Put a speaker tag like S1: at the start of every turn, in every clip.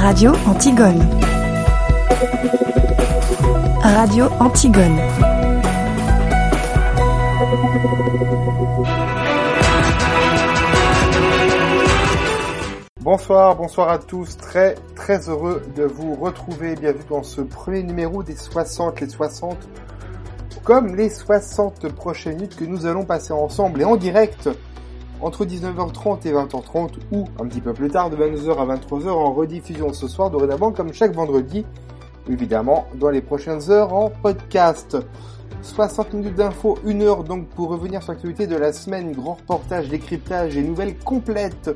S1: Radio Antigone. Radio Antigone.
S2: Bonsoir, bonsoir à tous. Très, très heureux de vous retrouver. Bienvenue dans ce premier numéro des 60, les 60, comme les 60 prochaines minutes que nous allons passer ensemble et en direct entre 19h30 et 20h30 ou un petit peu plus tard de 22h à 23h en rediffusion ce soir dorénavant comme chaque vendredi évidemment dans les prochaines heures en podcast 60 minutes d'infos, une heure donc pour revenir sur l'actualité de la semaine, grand reportage, décryptage et nouvelles complètes.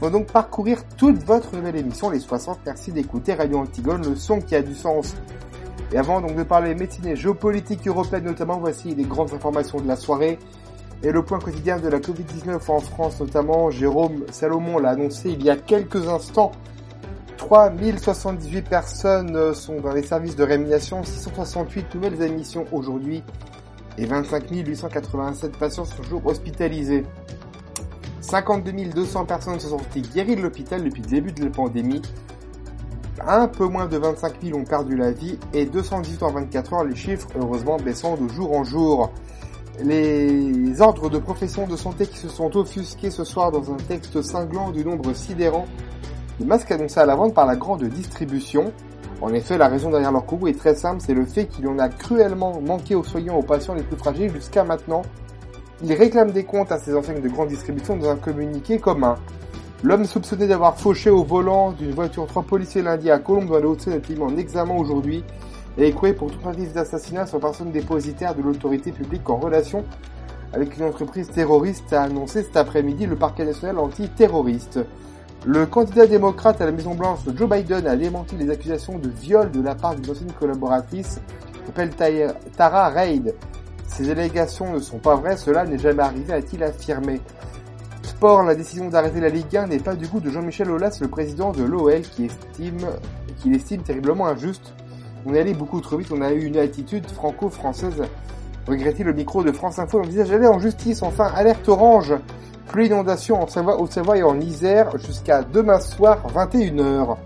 S2: On va donc parcourir toute votre nouvelle émission, les 60. Merci d'écouter Radio Antigone, le son qui a du sens. Et avant donc de parler médecine et géopolitique européenne notamment, voici les grandes informations de la soirée. Et le point quotidien de la Covid-19 en France notamment, Jérôme Salomon l'a annoncé il y a quelques instants. 3078 personnes sont dans les services de réanimation, 668 nouvelles admissions aujourd'hui et 25 887 patients sont toujours hospitalisés. 52 200 personnes se sont sorties guéries de l'hôpital depuis le début de la pandémie. Un peu moins de 25 000 ont perdu la vie et 218 en 24 heures, les chiffres heureusement baissant de jour en jour les ordres de profession de santé qui se sont offusqués ce soir dans un texte cinglant du nombre sidérant de masques annoncés à la vente par la grande distribution. En effet, la raison derrière leur coût est très simple, c'est le fait qu'il en a cruellement manqué aux soignants, aux patients les plus fragiles jusqu'à maintenant. Ils réclament des comptes à ces enseignes de grande distribution dans un communiqué commun. L'homme soupçonné d'avoir fauché au volant d'une voiture trois policiers lundi à Colombe dans les Hauts-de-Seine est en examen aujourd'hui et écroué pour tentative d'assassinat sur personne dépositaire de l'autorité publique en relation avec une entreprise terroriste, a annoncé cet après-midi le parquet national antiterroriste. Le candidat démocrate à la Maison Blanche, Joe Biden, a démenti les accusations de viol de la part d'une ancienne collaboratrice s'appelle Tara Reid. Ces allégations ne sont pas vraies, cela n'est jamais arrivé, a-t-il affirmé. Sport, la décision d'arrêter la Ligue 1 n'est pas du goût de Jean-Michel Aulas, le président de l'OL, qui estime, qui l'estime terriblement injuste on est allé beaucoup trop vite, on a eu une attitude franco-française. Regretter le micro de France Info, on disait j'allais en justice, enfin, alerte orange. Plus inondation en Savoie, Haute-Savoie et en Isère jusqu'à demain soir, 21h.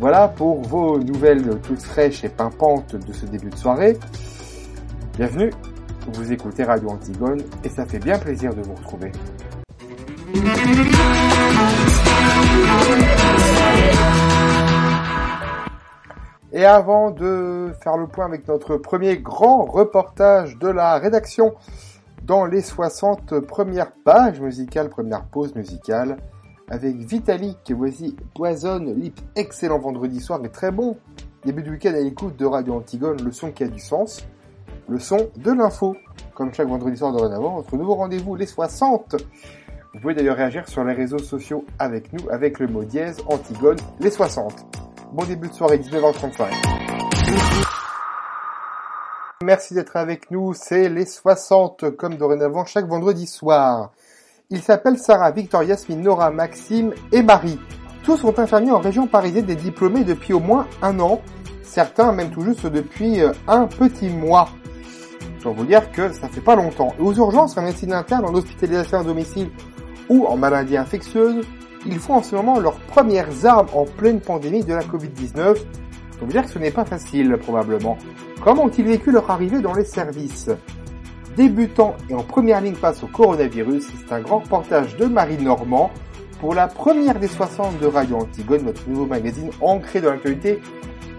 S2: Voilà pour vos nouvelles toutes fraîches et pimpantes de ce début de soirée. Bienvenue, vous écoutez Radio Antigone et ça fait bien plaisir de vous retrouver. Et avant de faire le point avec notre premier grand reportage de la rédaction dans les 60 premières pages musicales, première pause musicale, avec Vitalik, voici Poison Lip, excellent vendredi soir et très bon début de week-end à l'écoute de Radio Antigone, le son qui a du sens, le son de l'info, comme chaque vendredi soir dorénavant, notre nouveau rendez-vous, les 60. Vous pouvez d'ailleurs réagir sur les réseaux sociaux avec nous, avec le mot dièse Antigone, les 60. Bon début de soirée, 19h35. Merci d'être avec nous, c'est les 60 comme dorénavant chaque vendredi soir. Ils s'appellent Sarah, Victoria, Yasmine, Nora, Maxime et Marie. Tous sont infirmiers en région parisienne des diplômés depuis au moins un an, certains même tout juste depuis euh, un petit mois. Je dois vous dire que ça fait pas longtemps. Et aux urgences, en médecine interne, en hospitalisation à domicile ou en maladie infectieuse, ils font en ce moment leurs premières armes en pleine pandémie de la Covid-19. Faut dire que ce n'est pas facile, probablement. Comment ont-ils vécu leur arrivée dans les services? Débutant et en première ligne face au coronavirus, c'est un grand reportage de Marie Normand pour la première des 60 de Radio Antigone, notre nouveau magazine ancré dans l'actualité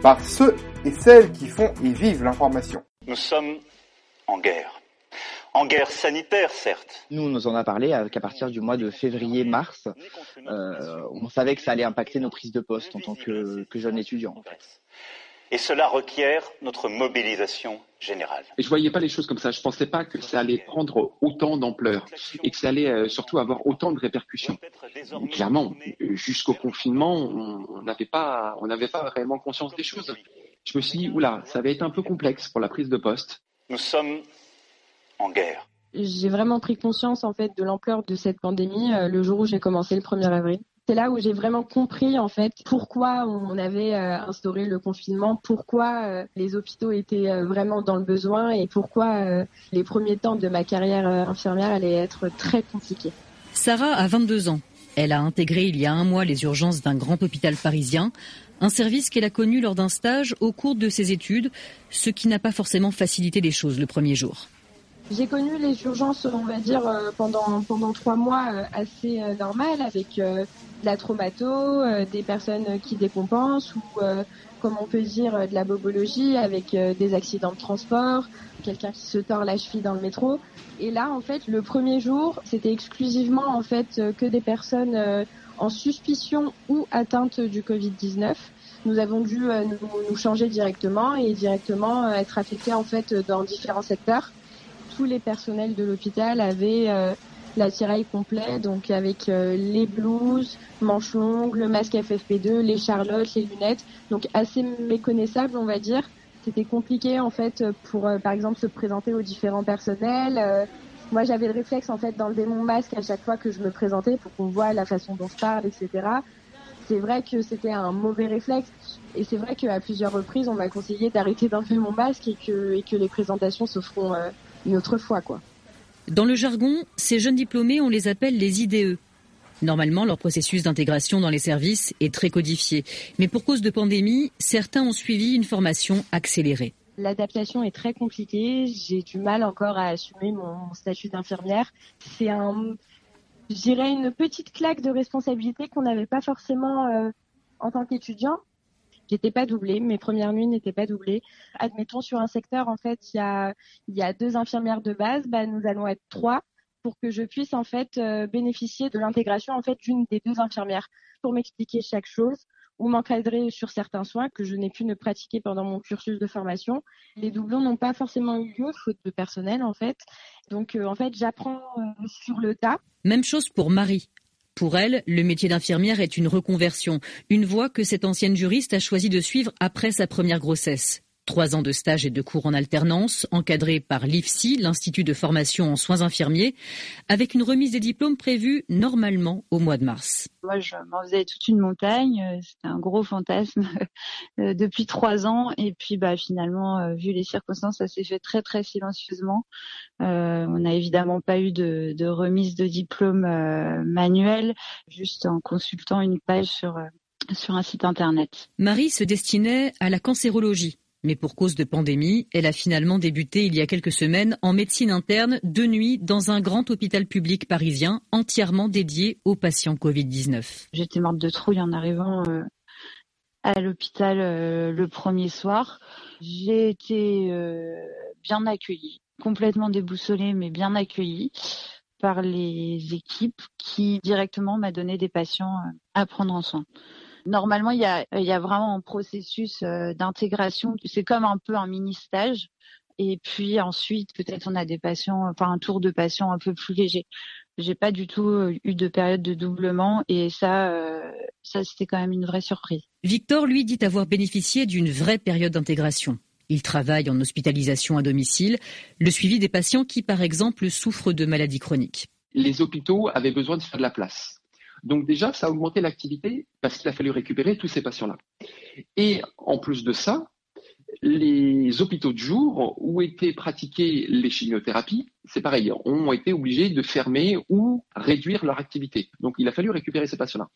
S2: par ceux et celles qui font et vivent l'information.
S3: Nous sommes en guerre. En guerre sanitaire, certes.
S4: Nous, on nous en a parlé qu'à partir du mois de février-mars, euh, on savait que ça allait impacter nos prises de poste en tant que, que jeunes étudiants. En fait.
S3: Et cela requiert notre mobilisation générale.
S5: Et je voyais pas les choses comme ça. Je pensais pas que ça allait prendre autant d'ampleur et que ça allait euh, surtout avoir autant de répercussions. Clairement, jusqu'au confinement, on n'avait pas, on n'avait pas réellement conscience des choses. Je me suis dit, oula, ça va être un peu complexe pour la prise de poste.
S3: Nous sommes en guerre.
S6: J'ai vraiment pris conscience en fait de l'ampleur de cette pandémie euh, le jour où j'ai commencé le 1er avril. C'est là où j'ai vraiment compris en fait pourquoi on avait euh, instauré le confinement, pourquoi euh, les hôpitaux étaient vraiment dans le besoin et pourquoi les premiers temps de ma carrière infirmière allaient être très compliqués.
S7: Sarah a 22 ans. Elle a intégré il y a un mois les urgences d'un grand hôpital parisien, un service qu'elle a connu lors d'un stage au cours de ses études, ce qui n'a pas forcément facilité les choses le premier jour.
S6: J'ai connu les urgences, on va dire, euh, pendant, pendant trois mois euh, assez euh, normales, avec de la traumato, des personnes qui décompensent ou, comme on peut dire, de la bobologie avec des accidents de transport, quelqu'un qui se tord la cheville dans le métro. Et là, en fait, le premier jour, c'était exclusivement en fait que des personnes en suspicion ou atteinte du Covid-19. Nous avons dû nous, nous, changer directement et directement être affectés en fait dans différents secteurs tous les personnels de l'hôpital avaient euh, l'attirail complet, donc avec euh, les blouses, manches longues, le masque FFP2, les charlottes, les lunettes, donc assez méconnaissable, on va dire. C'était compliqué en fait pour, euh, par exemple, se présenter aux différents personnels. moi, j'avais le réflexe en fait d'enlever mon masque à chaque fois que je me présentais pour qu'on voit la façon dont je parle, etc. C'est vrai que c'était un mauvais réflexe et c'est vrai qu'à plusieurs reprises, on m'a conseillé d'arrêter d'enlever mon masque et que, et que les présentations se feront une autre fois, quoi.
S7: Dans le jargon, ces jeunes diplômés, on les appelle les IDE. Normalement, leur processus d'intégration dans les services est très codifié. Mais pour cause de pandémie, certains ont suivi une formation accélérée.
S6: L'adaptation est très compliquée. J'ai du mal encore à assumer mon statut d'infirmière. C'est un, je dirais, une petite claque de responsabilité qu'on n'avait pas forcément euh, en tant qu'étudiant. J'étais pas doublée, mes premières nuits n'étaient pas doublées. Admettons sur un secteur, en fait, il y a, il y a deux infirmières de base, bah, nous allons être trois pour que je puisse en fait euh, bénéficier de l'intégration en fait d'une des deux infirmières pour m'expliquer chaque chose ou m'encadrer sur certains soins que je n'ai pu ne pratiquer pendant mon cursus de formation. Les doublons n'ont pas forcément eu lieu faute de personnel en fait. Donc euh, en fait, j'apprends euh, sur le tas.
S7: Même chose pour Marie. Pour elle, le métier d'infirmière est une reconversion, une voie que cette ancienne juriste a choisi de suivre après sa première grossesse. Trois ans de stage et de cours en alternance, encadrés par l'IFSI, l'Institut de formation en soins infirmiers, avec une remise des diplômes prévue normalement au mois de mars.
S8: Moi, je m'en faisais toute une montagne. Euh, c'était un gros fantasme euh, depuis trois ans. Et puis, bah, finalement, euh, vu les circonstances, ça s'est fait très, très silencieusement. on n'a évidemment pas eu de, de remise de diplôme manuel, juste en consultant une page sur sur un site internet.
S7: Marie se destinait à la cancérologie mais pour cause de pandémie, elle a finalement débuté il y a quelques semaines en médecine interne de nuit dans un grand hôpital public parisien entièrement dédié aux patients Covid-19.
S8: J'étais morte de trouille en arrivant euh, à l'hôpital euh, le premier soir. J'ai été euh, bien accueillie, complètement déboussolée mais bien accueillie par les équipes qui directement m'a donné des patients à prendre en soin. Normalement, il y a, il y a vraiment un processus euh, d'intégration. C'est comme un peu un mini stage. Et puis ensuite, peut-être on a des patients, enfin un tour de patients un peu plus léger. J'ai pas du tout euh, eu de période de doublement et ça, euh, ça c'était quand même une vraie surprise.
S7: Victor, lui, dit avoir bénéficié d'une vraie période d'intégration. Il travaille en hospitalisation à domicile, le suivi des patients qui, par exemple, souffrent de maladies chroniques.
S5: Les hôpitaux avaient besoin de faire de la place. Donc déjà, ça a augmenté l'activité parce qu'il a fallu récupérer tous ces patients-là. Et en plus de ça, les hôpitaux de jour où étaient pratiquées les chimiothérapies, c'est pareil, ont été obligés de fermer ou réduire leur activité. Donc il a fallu récupérer ces patients-là.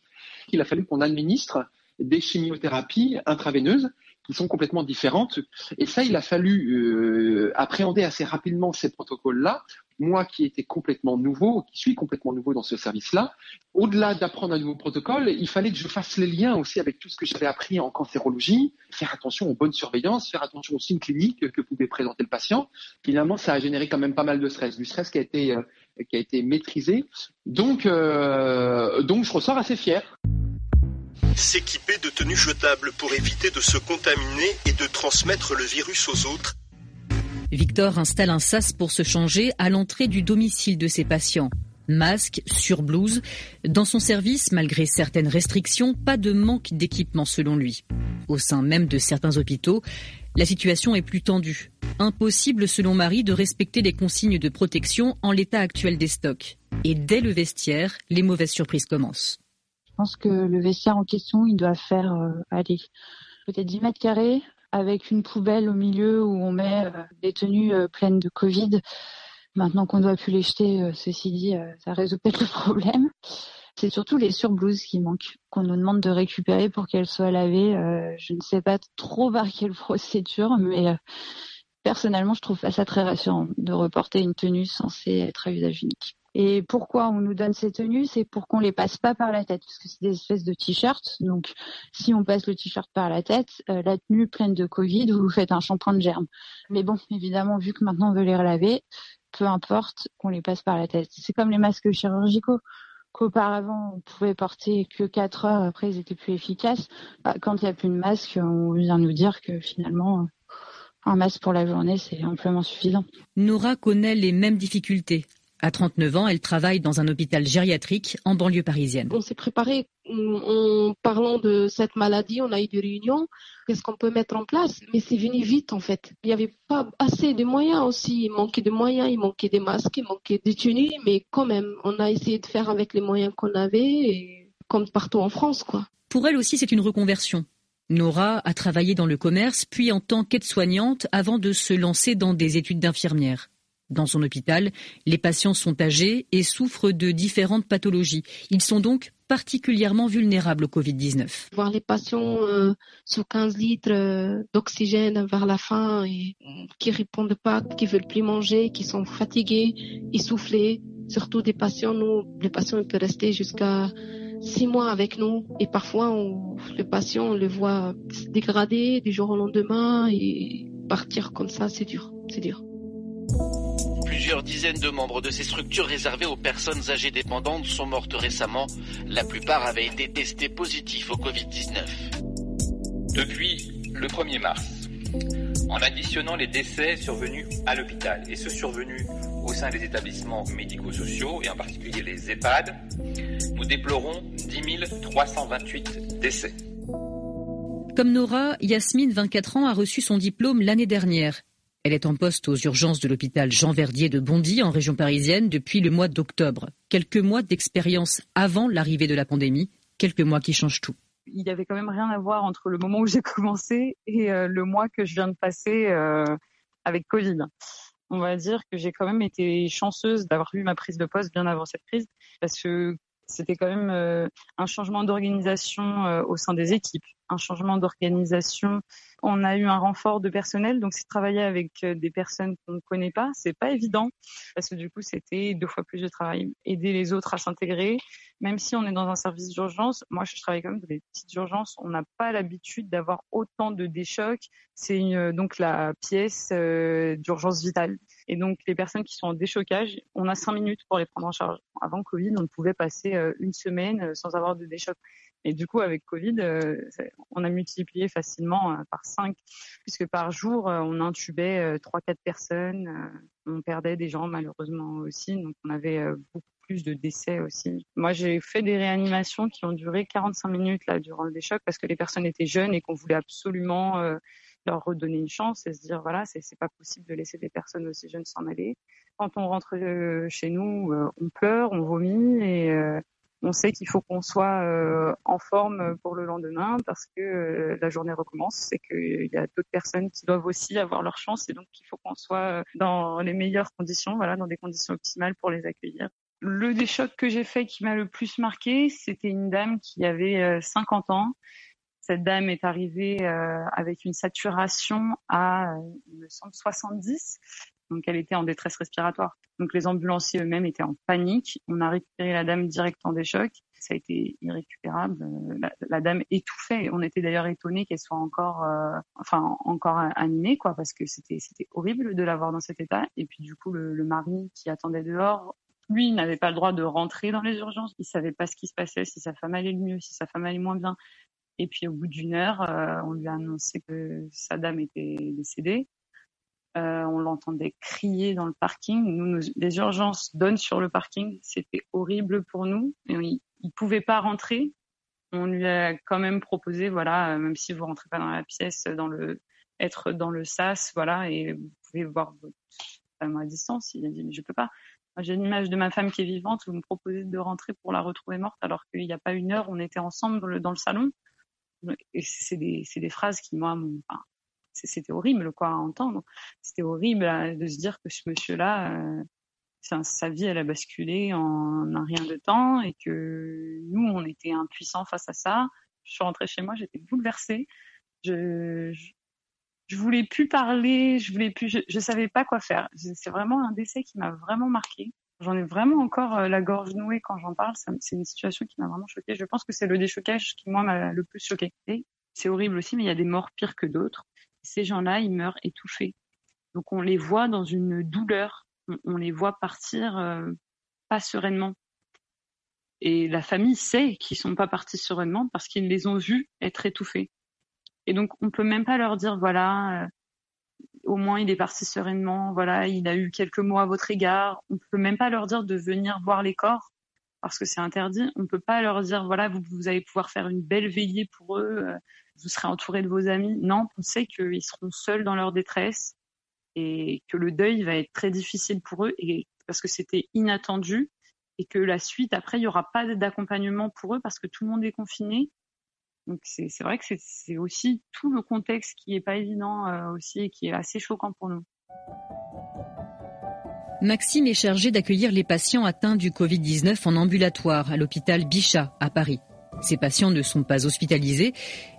S5: Il a fallu qu'on administre des chimiothérapies intraveineuses qui sont complètement différentes. Et ça, il a fallu euh, appréhender assez rapidement ces protocoles-là moi qui étais complètement nouveau, qui suis complètement nouveau dans ce service-là, au-delà d'apprendre un nouveau protocole, il fallait que je fasse les liens aussi avec tout ce que j'avais appris en cancérologie, faire attention aux bonnes surveillances, faire attention aux signes cliniques que pouvait présenter le patient. Finalement, ça a généré quand même pas mal de stress, du stress qui a été, euh, qui a été maîtrisé. Donc, euh, donc je ressors assez fier.
S9: S'équiper de tenues jetables pour éviter de se contaminer et de transmettre le virus aux autres
S7: Victor installe un sas pour se changer à l'entrée du domicile de ses patients. Masque, surblouse. Dans son service, malgré certaines restrictions, pas de manque d'équipement selon lui. Au sein même de certains hôpitaux, la situation est plus tendue. Impossible selon Marie de respecter les consignes de protection en l'état actuel des stocks. Et dès le vestiaire, les mauvaises surprises commencent.
S8: Je pense que le vestiaire en question, il doit faire, euh, peut-être 10 mètres carrés, avec une poubelle au milieu où on met euh, des tenues euh, pleines de Covid. Maintenant qu'on ne doit plus les jeter, euh, ceci dit, ça résout peut-être le problème. C'est surtout les surblouses qui manquent, qu'on nous demande de récupérer pour qu'elles soient lavées. Je ne sais pas trop par quelle procédure, mais personnellement, je trouve pas ça très rassurant de reporter une tenue censée être à usage unique. Et pourquoi on nous donne ces tenues C'est pour qu'on les passe pas par la tête, parce que c'est des espèces de t-shirts. Donc, si on passe le t-shirt par la tête, euh, la tenue pleine de Covid, vous faites un shampoing de germes. Mais bon, évidemment, vu que maintenant on veut les relaver, peu importe qu'on les passe par la tête. C'est comme les masques chirurgicaux qu'auparavant on pouvait porter que 4 heures, après ils étaient plus efficaces. Bah, quand il n'y a plus de masque, on vient nous dire que finalement un masque pour la journée c'est amplement suffisant.
S7: Nora connaît les mêmes difficultés. À 39 ans, elle travaille dans un hôpital gériatrique en banlieue parisienne.
S10: On s'est préparé en parlant de cette maladie, on a eu des réunions, qu'est-ce qu'on peut mettre en place, mais c'est venu vite en fait. Il n'y avait pas assez de moyens aussi, il manquait de moyens, il manquait des masques, il manquait des tenues, mais quand même, on a essayé de faire avec les moyens qu'on avait, et comme partout en France quoi.
S7: Pour elle aussi, c'est une reconversion. Nora a travaillé dans le commerce, puis en tant qu'aide-soignante, avant de se lancer dans des études d'infirmière. Dans son hôpital, les patients sont âgés et souffrent de différentes pathologies. Ils sont donc particulièrement vulnérables au Covid-19.
S10: Voir les patients euh, sous 15 litres euh, d'oxygène vers la fin et qui répondent pas, qui veulent plus manger, qui sont fatigués, essoufflés, surtout des patients, nous, les patients peuvent rester jusqu'à six mois avec nous et parfois le patient on le voit se dégrader du jour au lendemain et partir comme ça, c'est dur, c'est dur.
S11: Plusieurs dizaines de membres de ces structures réservées aux personnes âgées dépendantes sont mortes récemment. La plupart avaient été testés positifs au Covid-19.
S12: Depuis le 1er mars, en additionnant les décès survenus à l'hôpital et ceux survenus au sein des établissements médico-sociaux et en particulier les EHPAD, nous déplorons 10 328 décès.
S7: Comme Nora, Yasmine, 24 ans, a reçu son diplôme l'année dernière. Elle est en poste aux urgences de l'hôpital Jean Verdier de Bondy en région parisienne depuis le mois d'octobre. Quelques mois d'expérience avant l'arrivée de la pandémie, quelques mois qui changent tout.
S13: Il n'y avait quand même rien à voir entre le moment où j'ai commencé et euh, le mois que je viens de passer euh, avec Covid. On va dire que j'ai quand même été chanceuse d'avoir eu ma prise de poste bien avant cette crise parce que c'était quand même euh, un changement d'organisation euh, au sein des équipes, un changement d'organisation. On a eu un renfort de personnel, donc c'est travailler avec euh, des personnes qu'on ne connaît pas, c'est pas évident parce que du coup c'était deux fois plus de travail. Aider les autres à s'intégrer, même si on est dans un service d'urgence. Moi, je travaille quand même dans des petites urgences. On n'a pas l'habitude d'avoir autant de déchocs. C'est donc la pièce d'urgence vitale. Et donc, les personnes qui sont en déchocage, on a cinq minutes pour les prendre en charge. Avant Covid, on pouvait passer euh, une semaine euh, sans avoir de déchoc. Et du coup, avec Covid, euh, on a multiplié facilement par cinq, puisque par jour, on intubait trois, quatre personnes. On perdait des gens malheureusement aussi, donc on avait beaucoup plus de décès aussi. Moi, j'ai fait des réanimations qui ont duré 45 minutes là durant le déchoc parce que les personnes étaient jeunes et qu'on voulait absolument leur redonner une chance et se dire voilà c'est c'est pas possible de laisser des personnes aussi jeunes s'en aller. Quand on rentre euh, chez nous, euh, on pleure, on vomit et euh, on sait qu'il faut qu'on soit en forme pour le lendemain parce que la journée recommence c'est qu'il y a d'autres personnes qui doivent aussi avoir leur chance et donc il faut qu'on soit dans les meilleures conditions, voilà, dans des conditions optimales pour les accueillir. Le déchoc que j'ai fait qui m'a le plus marqué, c'était une dame qui avait 50 ans cette dame est arrivée euh, avec une saturation à, euh, il me semble, 70. Donc elle était en détresse respiratoire. Donc les ambulanciers eux-mêmes étaient en panique. On a récupéré la dame direct en déchoc. Ça a été irrécupérable. Euh, la, dame étouffait. On était d'ailleurs étonnés qu'elle soit encore, enfin encore animée, quoi, parce que c'était horrible de la voir dans cet état. Et puis du coup le, mari qui attendait dehors lui, n'avait pas le droit de rentrer dans les urgences. Il savait pas ce qui se passait, si sa femme allait le mieux, si sa femme allait moins bien. Et puis au bout d'une heure, euh, on lui a annoncé que sa dame était décédée. Euh, on l'entendait crier dans le parking. Nous, les urgences donnent sur le parking. C'était horrible pour nous. Et il, ne pouvait pas rentrer. On lui a quand même proposé, voilà, euh, même si vous rentrez pas dans la pièce, dans le, être dans le sas, voilà, et vous pouvez voir votre femme à distance. Il a dit, mais je peux pas. J'ai une image de ma femme qui est vivante. Vous me proposez de rentrer pour la retrouver morte alors qu'il n'y a pas une heure, on était ensemble dans le salon c'est des, phrases qui, moi, c'était horrible quoi à entendre. C'était horrible euh, de se dire que ce monsieur-là, euh, sa vie, elle a basculé en un rien de temps et que nous, on était impuissants face à ça. Je suis rentrée chez moi, j'étais bouleversée. Je, je, voulais plus parler, je voulais plus, je savais pas quoi faire. C'est vraiment un décès qui m'a vraiment marqué. J'en ai vraiment encore euh, la gorge nouée quand j'en parle. C'est une situation qui m'a vraiment choquée. Je pense que c'est le déchocage qui, moi, m'a le plus choquée. C'est horrible aussi, mais il y a des morts pires que d'autres. Ces gens-là, ils meurent étouffés. Donc on les voit dans une douleur on, les voit partir euh, pas sereinement. Et la famille sait qu'ils sont pas partis sereinement parce qu'ils les ont vus être étouffés. Et donc on peut même pas leur dire voilà, euh, au moins il est parti sereinement, voilà, il a eu quelques mots à votre égard. On peut même pas leur dire de venir voir les corps parce que c'est interdit. On peut pas leur dire voilà, vous, vous allez pouvoir faire une belle veillée pour eux, euh, vous serez entouré de vos amis. Non, on sait qu'ils seront seuls dans leur détresse et que le deuil va être très difficile pour eux et parce que c'était inattendu et que la suite après il y aura pas d'accompagnement pour eux parce que tout le monde est confiné. Donc c'est vrai que c'est aussi tout le contexte qui est pas évident euh, aussi et qui est assez choquant pour nous.
S7: Maxime est chargé d'accueillir les patients atteints du Covid-19 en ambulatoire à l'hôpital Bichat à Paris. Ces patients ne sont pas hospitalisés,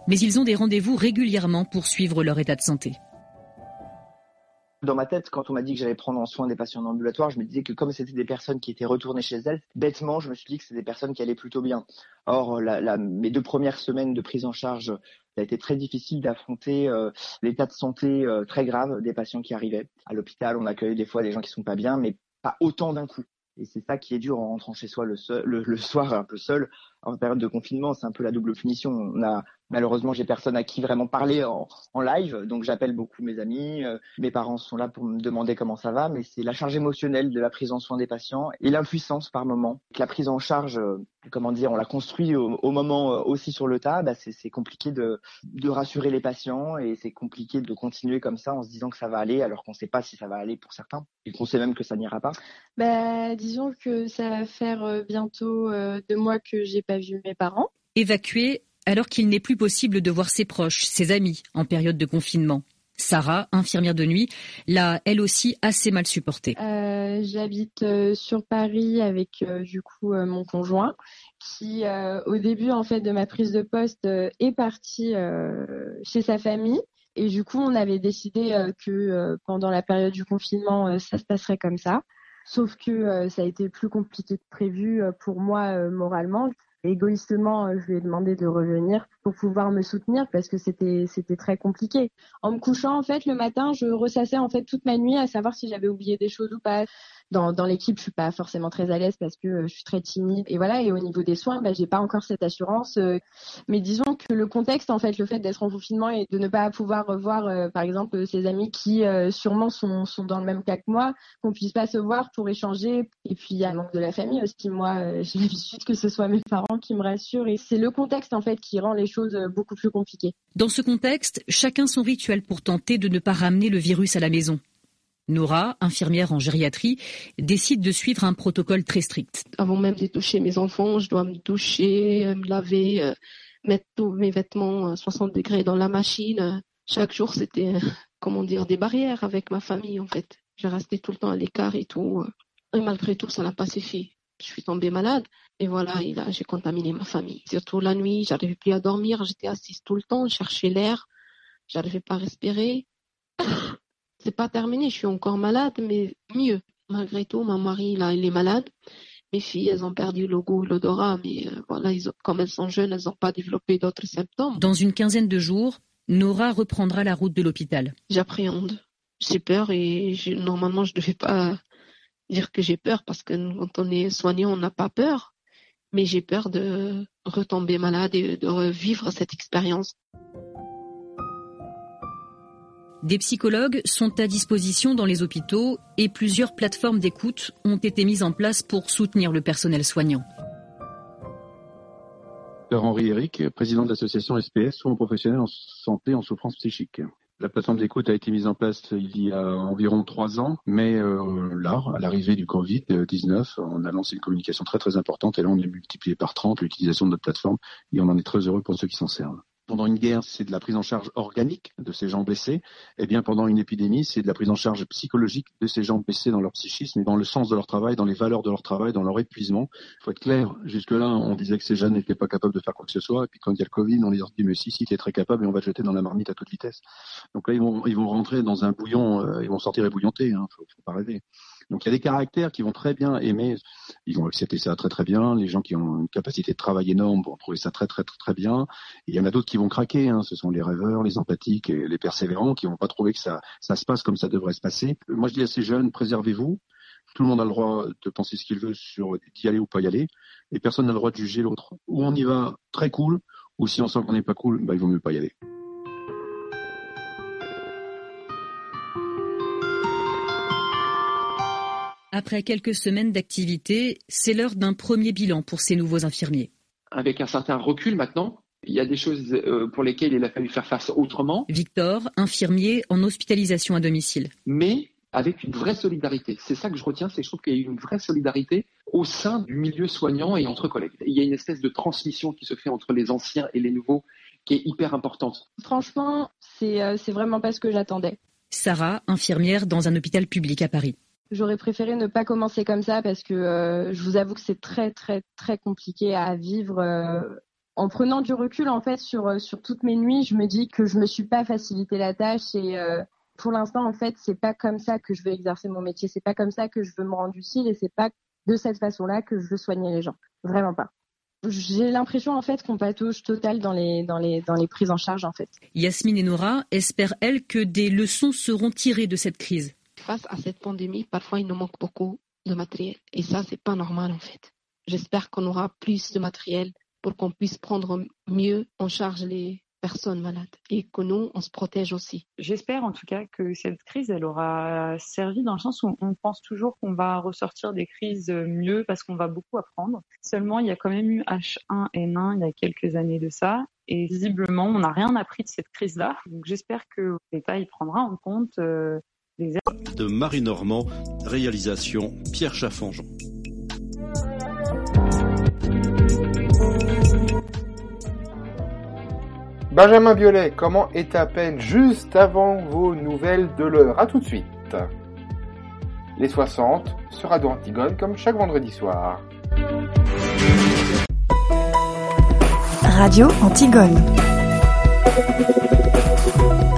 S7: mais ils ont des rendez-vous régulièrement pour suivre leur état de santé
S4: dans ma tête, quand on m'a dit que j'allais prendre en soin des patients en ambulatoire, je me disais que comme c'était des personnes qui étaient retournées chez elles, bêtement, je me suis dit que c'était des personnes qui allaient plutôt bien. Or, mes deux premières semaines de prise en charge, ça a été très difficile d'affronter euh, l'état de santé euh, très grave des patients qui arrivaient. À l'hôpital, on accueille des fois des gens qui sont pas bien, mais pas autant d'un coup. Et c'est ça qui est dur en rentrant chez soi le, soir un peu seul en période de confinement. C'est un peu la double punition. Malheureusement, j'ai personne à qui vraiment parler en, en live, donc j'appelle beaucoup mes amis. Euh, mes parents sont là pour me demander comment ça va, mais c'est la charge émotionnelle de la prise en soin des patients et l'impuissance par moment. La prise en charge, euh, comment dire, on la construit au, au, moment euh, aussi sur le tas. Bah, c'est compliqué de, de rassurer les patients et c'est compliqué de continuer comme ça en se disant que ça va aller, alors qu'on ne sait pas si ça va aller pour certains et qu'on sait même que ça n'ira pas.
S6: Bah, disons que ça va faire bientôt deux mois que j'ai pas vu mes parents.
S7: Évacués alors qu'il n'est plus possible de voir ses proches, ses amis en période de confinement. Sarah, infirmière de nuit, l'a elle aussi assez mal supporté.
S6: Euh, J'habite euh, sur Paris avec euh, du coup mon conjoint qui au début en fait de ma prise de poste est parti chez sa famille et du coup on avait décidé que pendant la période du confinement ça se passerait comme ça. Sauf que ça a été plus compliqué que prévu pour moi moralement égoïstement, euh, je lui ai demandé de revenir pour pouvoir me soutenir parce que c'était c'était très compliqué. En me couchant en fait le matin, je ressassais en fait toute ma nuit à savoir si j'avais oublié des choses ou pas dans, l'équipe, je suis pas forcément très à l'aise parce que euh, je suis très timide et voilà. Et au niveau des soins, bah, j'ai pas encore cette assurance. Euh, mais disons que le contexte, en fait, le fait d'être en confinement et de ne pas pouvoir revoir, euh, par exemple, ses amis qui sûrement sont, sont dans le même cas que moi, qu'on puisse pas se voir pour échanger. Et puis il y a le manque de la famille aussi. Moi, j'ai l'habitude que ce soit mes parents qui me rassurent et c'est le contexte en fait qui rend les choses beaucoup plus compliquées.
S7: Dans ce contexte, chacun son rituel pour tenter de ne pas ramener le virus à la maison. Nora, infirmière en gériatrie, décide de suivre un protocole très strict.
S10: Avant même de toucher mes enfants, je dois me toucher, me laver, euh, mettre tous mes vêtements à 60 degrés dans la machine. Chaque jour, c'était, euh, comment dire, des barrières avec ma famille, en fait. Je restais tout le temps à l'écart et tout. Et malgré tout, ça n'a pas suffi. Je suis tombée malade et voilà, j'ai contaminé ma famille. Surtout la nuit, j'arrivais plus à dormir, j'étais assise tout le temps, je cherchais l'air, j'arrivais pas à respirer c'est pas terminé, je suis encore malade, mais mieux. Malgré tout, mon mari, là, il est malade. Mes filles, elles ont perdu le goût, l'odorat, mais euh, voilà, comme elles sont jeunes, elles n'ont pas développé d'autres symptômes.
S7: Dans une quinzaine de jours, Nora reprendra la route de l'hôpital.
S10: J'appréhende. J'ai peur et normalement, je ne devais pas dire que j'ai peur parce que quand on est soigné, on n'a pas peur. Mais j'ai peur de retomber malade et de revivre cette expérience.
S7: Des psychologues sont à disposition dans les hôpitaux et plusieurs plateformes d'écoute ont été mises en place pour soutenir le personnel soignant.
S14: Henri Eric, président de l'association SPS, soins professionnels en santé en souffrance psychique. La plateforme d'écoute a été mise en place il y a environ trois ans, mais euh, là, à l'arrivée du Covid-19, on a lancé une communication très très importante et là on est multiplié par 30 l'utilisation de notre plateforme et on en est très heureux pour ceux qui s'en servent. Pendant une guerre, c'est de la prise en charge organique de ces gens blessés, eh bien pendant une épidémie, c'est de la prise en charge psychologique de ces gens blessés dans leur psychisme et dans le sens de leur travail, dans les valeurs de leur travail, dans leur épuisement. Il faut être clair, jusque-là, on disait que ces jeunes n'étaient pas capables de faire quoi que ce soit, et puis quand il y a le Covid, on les a dit, mais si, si, tu es très capable, et on va te jeter dans la marmite à toute vitesse. Donc là, ils vont, ils vont rentrer dans un bouillon, euh, ils vont sortir ébouillantés, hein, faut, faut pas rêver. Donc il y a des caractères qui vont très bien aimer, ils vont accepter ça très très bien. Les gens qui ont une capacité de travail énorme vont trouver ça très très très très bien. Et il y en a d'autres qui vont craquer. Hein. Ce sont les rêveurs, les empathiques et les persévérants qui vont pas trouver que ça ça se passe comme ça devrait se passer. Moi je dis à ces jeunes, préservez-vous. Tout le monde a le droit de penser ce qu'il veut sur d'y aller ou pas y aller, et personne n'a le droit de juger l'autre. Ou on y va très cool, ou si on sent qu'on n'est pas cool, bah, il vaut mieux pas y aller.
S7: Après quelques semaines d'activité, c'est l'heure d'un premier bilan pour ces nouveaux infirmiers.
S5: Avec un certain recul maintenant, il y a des choses euh, pour lesquelles il a fallu faire face autrement.
S7: Victor, infirmier en hospitalisation à domicile.
S5: Mais avec une vraie solidarité. C'est ça que je retiens, c'est que je trouve qu'il y a une vraie solidarité au sein du milieu soignant et entre collègues. Il y a une espèce de transmission qui se fait entre les anciens et les nouveaux qui est hyper importante.
S6: Franchement, c'est euh, vraiment pas ce que j'attendais.
S7: Sarah, infirmière dans un hôpital public à Paris.
S6: J'aurais préféré ne pas commencer comme ça parce que euh, je vous avoue que c'est très très très compliqué à vivre. Euh, en prenant du recul en fait sur euh, sur toutes mes nuits, je me dis que je me suis pas facilité la tâche et pour l'instant en fait c'est pas comme ça que je veux exercer mon métier, c'est pas comme ça que je veux me rendre utile et c'est pas de cette façon-là que je veux soigner les gens, vraiment pas. J'ai l'impression en fait qu'on patauge total dans les dans les dans les prises en charge en fait.
S7: Yasmine et Nora espèrent elles que des leçons seront tirées de cette crise?
S10: Face à cette pandémie, parfois il nous manque beaucoup de matériel. Et ça, c'est pas normal en fait. J'espère qu'on aura plus de matériel pour qu'on puisse prendre mieux en charge les personnes malades et que nous, on se protège aussi.
S13: J'espère en tout cas que cette crise, elle aura servi dans le sens où on pense toujours qu'on va ressortir des crises mieux parce qu'on va beaucoup apprendre. Seulement, il y a quand même eu H1N1 il y a quelques années de ça. Et visiblement, on n'a rien appris de cette crise-là. Donc j'espère que l'État y prendra en compte euh,
S15: de Marie Normand, réalisation Pierre Chaffanjon.
S2: Benjamin Biolay, comment est à peine juste avant vos nouvelles de l'heure? A tout de suite. Les 60 sur Radio Antigone comme chaque vendredi soir.
S1: Radio Antigone.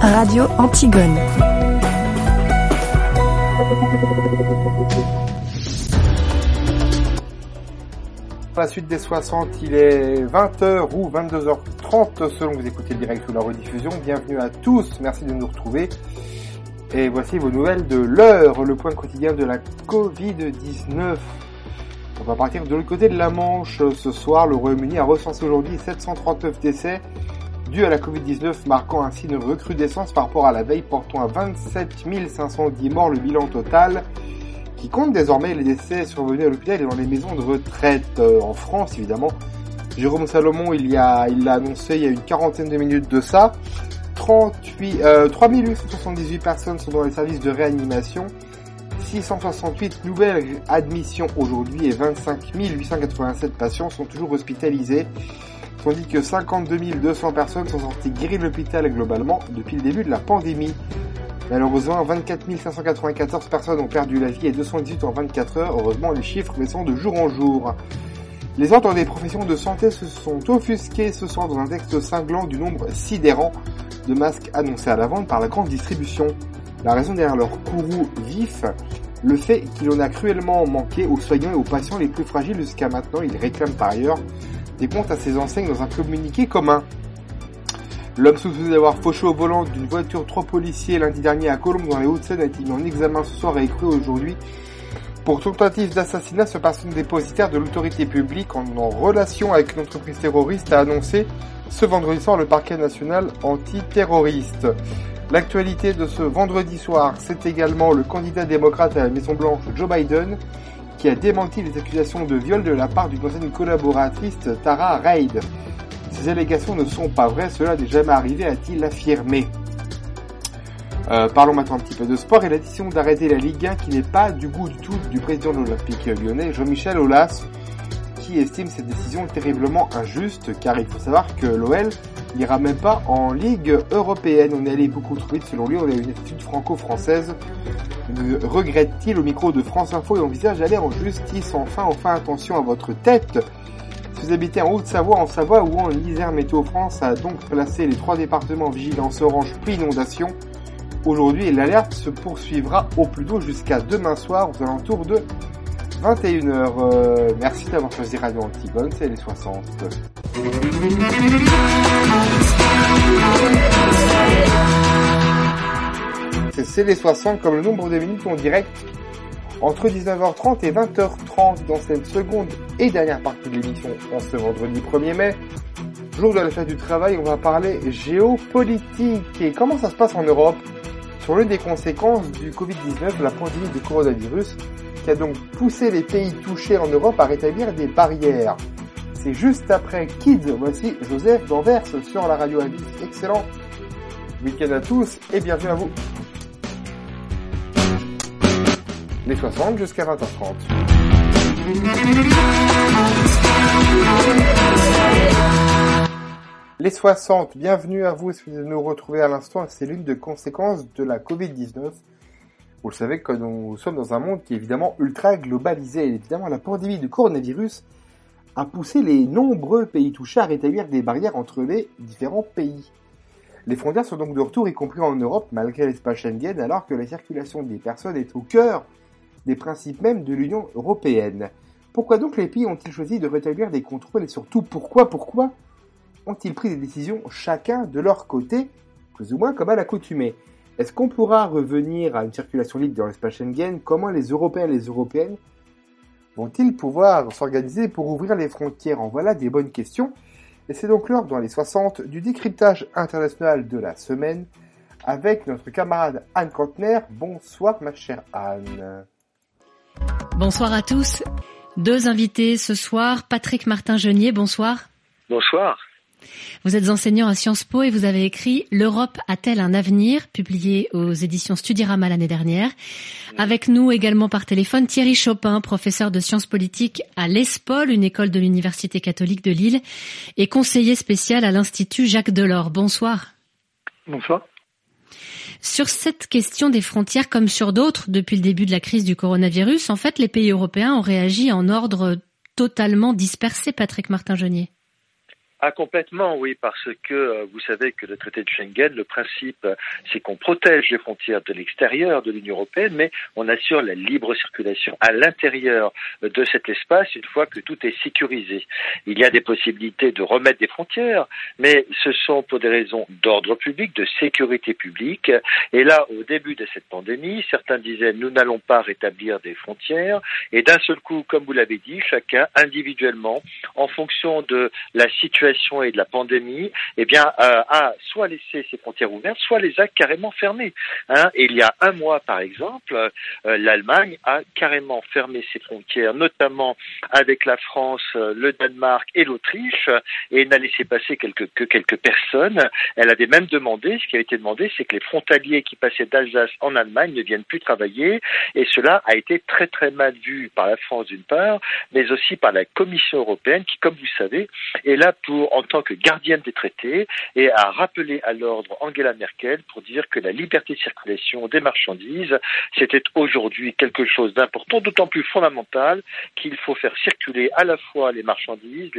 S1: Radio Antigone.
S2: La suite des 60, il est 20h ou 22h30 selon que vous écoutez le direct ou la rediffusion. Bienvenue à tous, merci de nous retrouver. Et voici vos nouvelles de l'heure, le point quotidien de la Covid-19. On va partir de l'autre côté de la Manche. Ce soir, le Royaume-Uni a recensé aujourd'hui 739 décès dus à la Covid-19, marquant ainsi une recrudescence par rapport à la veille, portant à 27 510 morts le bilan total qui compte désormais les décès survenus à l'hôpital et dans les maisons de retraite euh, en France évidemment. Jérôme Salomon, il y a, il l'a annoncé il y a une quarantaine de minutes de ça. 38, euh, 3878 personnes sont dans les services de réanimation. 668 nouvelles admissions aujourd'hui et 25 887 patients sont toujours hospitalisés. Tandis que 52 200 personnes sont sorties guéries de l'hôpital globalement depuis le début de la pandémie. Malheureusement, 24 594 personnes ont perdu la vie et 218 en 24 heures. Heureusement, les chiffres baissant de jour en jour. Les ordres des professions de santé se sont offusqués ce soir dans un texte cinglant du nombre sidérant de masques annoncés à la vente par la grande distribution. La raison derrière leur courroux vif, le fait qu'il en a cruellement manqué aux soignants et aux patients les plus fragiles jusqu'à maintenant. Ils réclament par ailleurs des comptes à ces enseignes dans un communiqué commun. L'homme soupçonné d'avoir fauché au volant d'une voiture trois policiers lundi dernier à Colombes dans les Hauts-de-Seine a été mis en examen ce soir et écrit aujourd'hui? Pour tentative d'assassinat sur personne dépositaire de l'autorité publique en, en relation avec une entreprise terroriste a annoncé ce vendredi soir le parquet national antiterroriste. L'actualité de ce vendredi soir, c'est également le candidat démocrate à la Maison Blanche Joe Biden qui a démenti les accusations de viol de la part d'une ancienne collaboratrice Tara Reid. Ces allégations ne sont pas vraies, cela n'est jamais arrivé, a-t-il affirmé. Euh, parlons maintenant un petit peu de sport et la décision d'arrêter la Ligue 1 qui n'est pas du goût du tout du président de l'Olympique lyonnais, Jean-Michel Aulas, qui estime cette décision terriblement injuste car il faut savoir que l'OL n'ira même pas en Ligue européenne. On est allé beaucoup trop vite selon lui. On a une attitude franco-française. Regrette-t-il au micro de France Info et envisage d'aller en justice Enfin, enfin, attention à votre tête. Si vous habitez en Haute-Savoie, en Savoie ou en Isère, Météo France a donc placé les trois départements en vigilance orange puis inondation. Aujourd'hui, l'alerte se poursuivra au plus tôt jusqu'à demain soir aux alentours de 21h. Euh, merci d'avoir choisi Radio Antigone, c'est les 60. C'est les 60 comme le nombre de minutes en direct entre 19h30 et 20h30 dans cette seconde et dernière partie de l'émission en ce vendredi 1er mai. Jour de la fête du travail, on va parler géopolitique et comment ça se passe en Europe sur l'une des conséquences du Covid-19, la pandémie du coronavirus, qui a donc poussé les pays touchés en Europe à rétablir des barrières? C'est juste après Kids, voici Joseph d'Anvers sur la radio Avis. Excellent week-end à tous et bienvenue à vous. Les 60 jusqu'à 20h30. Les 60, bienvenue à vous si vous nous retrouvez à l'instant. C'est l'une des conséquences de la Covid-19. Vous le savez que nous sommes dans un monde qui est évidemment ultra globalisé. Et évidemment, la pandémie du coronavirus a poussé les nombreux pays touchés à rétablir des barrières entre les différents pays. Les frontières sont donc de retour, y compris en Europe, malgré l'espace Schengen, alors que la circulation des personnes est au cœur des principes mêmes de l'Union européenne. Pourquoi donc les pays ont-ils choisi de rétablir des contrôles et surtout pourquoi, pourquoi ont-ils pris des décisions chacun de leur côté, plus ou moins comme à l'accoutumée? Est-ce qu'on pourra revenir à une circulation libre dans l'espace Schengen? Comment les Européens et les Européennes vont-ils pouvoir s'organiser pour ouvrir les frontières? En voilà des bonnes questions. Et c'est donc l'heure dans les 60 du décryptage international de la semaine avec notre camarade Anne Kantner. Bonsoir ma chère Anne.
S16: Bonsoir à tous. Deux invités ce soir. Patrick Martin-Genier, bonsoir.
S17: Bonsoir.
S16: Vous êtes enseignant à Sciences Po et vous avez écrit L'Europe a-t-elle un avenir publié aux éditions Studirama l'année dernière. Avec nous également par téléphone Thierry Chopin, professeur de sciences politiques à l'ESPOL, une école de l'Université catholique de Lille, et conseiller spécial à l'Institut Jacques Delors. Bonsoir.
S17: Bonsoir.
S16: Sur cette question des frontières, comme sur d'autres, depuis le début de la crise du coronavirus, en fait, les pays européens ont réagi en ordre totalement dispersé, Patrick Martin-Genier.
S17: Ah complètement, oui, parce que euh, vous savez que le traité de Schengen, le principe, euh, c'est qu'on protège les frontières de l'extérieur de l'Union européenne, mais on assure la libre circulation à l'intérieur de cet espace une fois que tout est sécurisé. Il y a des possibilités de remettre des frontières, mais ce sont pour des raisons d'ordre public, de sécurité publique. Et là, au début de cette pandémie, certains disaient nous n'allons pas rétablir des frontières, et d'un seul coup, comme vous l'avez dit, chacun individuellement, en fonction de la situation et de la pandémie, eh bien, euh, a soit laissé ses frontières ouvertes, soit les a carrément fermées. Hein. Il y a un mois, par exemple, euh, l'Allemagne a carrément fermé ses frontières, notamment avec la France, euh, le Danemark et l'Autriche, et n'a laissé passer que quelques personnes. Elle avait même demandé, ce qui a été demandé, c'est que les frontaliers qui passaient d'Alsace en Allemagne ne viennent plus travailler, et cela a été très très mal vu par la France d'une part, mais aussi par la Commission européenne, qui, comme vous savez, est là pour en tant que gardienne des traités et a rappelé à l'ordre Angela Merkel pour dire que la liberté de circulation des marchandises, c'était aujourd'hui quelque chose d'important, d'autant plus fondamental qu'il faut faire circuler à la fois les marchandises,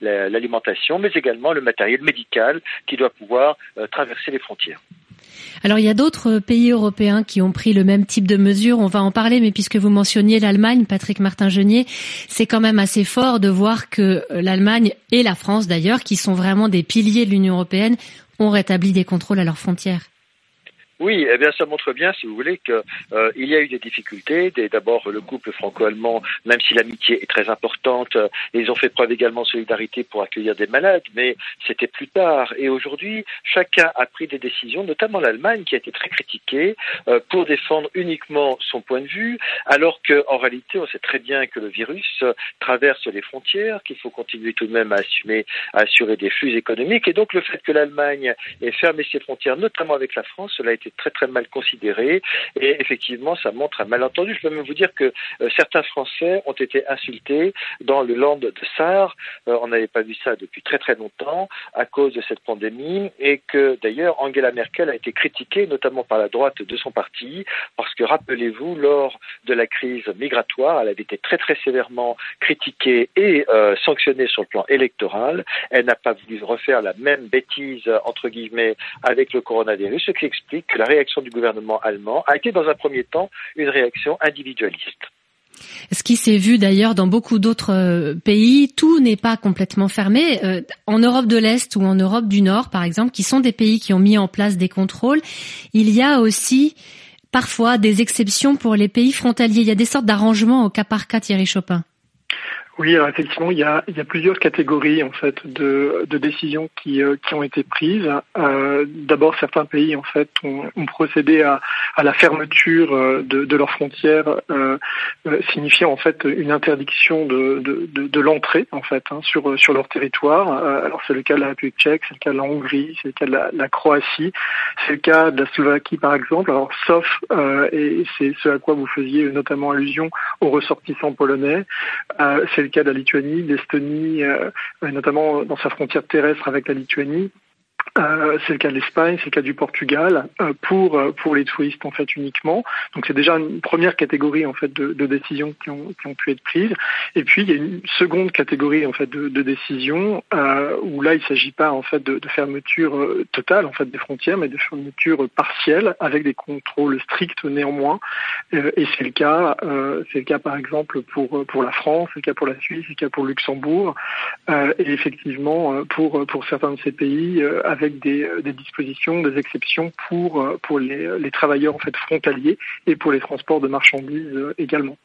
S17: l'alimentation, mais également le matériel médical qui doit pouvoir euh, traverser les frontières.
S16: Alors il y a d'autres pays européens qui ont pris le même type de mesures, on va en parler, mais puisque vous mentionniez l'Allemagne, Patrick Martin-Genier, c'est quand même assez fort de voir que l'Allemagne et la France d'ailleurs, qui sont vraiment des piliers de l'Union européenne, ont rétabli des contrôles à leurs frontières.
S17: Oui, eh bien, ça montre bien, si vous voulez, qu'il euh, y a eu des difficultés. D'abord, le couple franco-allemand, même si l'amitié est très importante, euh, ils ont fait preuve également de solidarité pour accueillir des malades, mais c'était plus tard. Et aujourd'hui, chacun a pris des décisions, notamment l'Allemagne, qui a été très critiquée euh, pour défendre uniquement son point de vue, alors qu'en réalité, on sait très bien que le virus traverse les frontières, qu'il faut continuer tout de même à assumer, à assurer des flux économiques. Et donc, le fait que l'Allemagne ait fermé ses frontières, notamment avec la France, cela a été été très très mal considéré et effectivement ça montre un malentendu. Je peux même vous dire que euh, certains Français ont été insultés dans le land de Sarre. Euh, on n'avait pas vu ça depuis très très longtemps à cause de cette pandémie et que d'ailleurs Angela Merkel a été critiquée notamment par la droite de son parti parce que rappelez-vous lors de la crise migratoire, elle avait été très très sévèrement critiquée et euh, sanctionnée sur le plan électoral. Elle n'a pas voulu refaire la même bêtise entre guillemets avec le coronavirus, ce qui explique la réaction du gouvernement allemand a été dans un premier temps une réaction individualiste.
S16: Ce qui s'est vu d'ailleurs dans beaucoup d'autres euh, pays, tout n'est pas complètement fermé. Euh, en Europe de l'Est ou en Europe du Nord, par exemple, qui sont des pays qui ont mis en place des contrôles, il y a aussi parfois des exceptions pour les pays frontaliers. Il y a des sortes d'arrangements au cas par cas, Thierry Chopin.
S18: Oui, alors effectivement, il y a, plusieurs catégories en fait de, décisions qui, euh, qui ont été prises. Euh, D'abord, certains pays en fait ont, procédé à, la fermeture euh, de, leurs frontières, signifiant en fait une interdiction de, l'entrée en fait hein, sur sur leur territoire. Alors c'est le cas de la République tchèque, c'est le cas de la Hongrie, c'est le cas de la, Croatie, c'est le cas de la Slovaquie par exemple. Alors sauf et c'est ce à quoi vous faisiez notamment allusion aux ressortissants polonais, le cas de la Lituanie, d'Estonie, euh, notamment dans sa frontière terrestre avec la Lituanie. Euh, c'est le cas de l'Espagne, c'est le cas du Portugal euh, pour euh, pour les touristes en fait uniquement. Donc c'est déjà une première catégorie en fait de, de décisions qui ont, qui ont pu être prises. Et puis il y a une seconde catégorie en fait de, de décisions euh, où là il s'agit pas en fait de, de fermeture euh, totale en fait des frontières, mais de fermeture partielle avec des contrôles stricts néanmoins. et c'est le cas c'est le cas par exemple pour pour la France, c'est le cas pour la Suisse, c'est le cas pour Luxembourg et effectivement pour pour certains de ces pays avec avec des, euh, des, dispositions, des exceptions pour, euh, pour les, les, travailleurs en fait frontaliers et pour les transports de marchandises euh, également.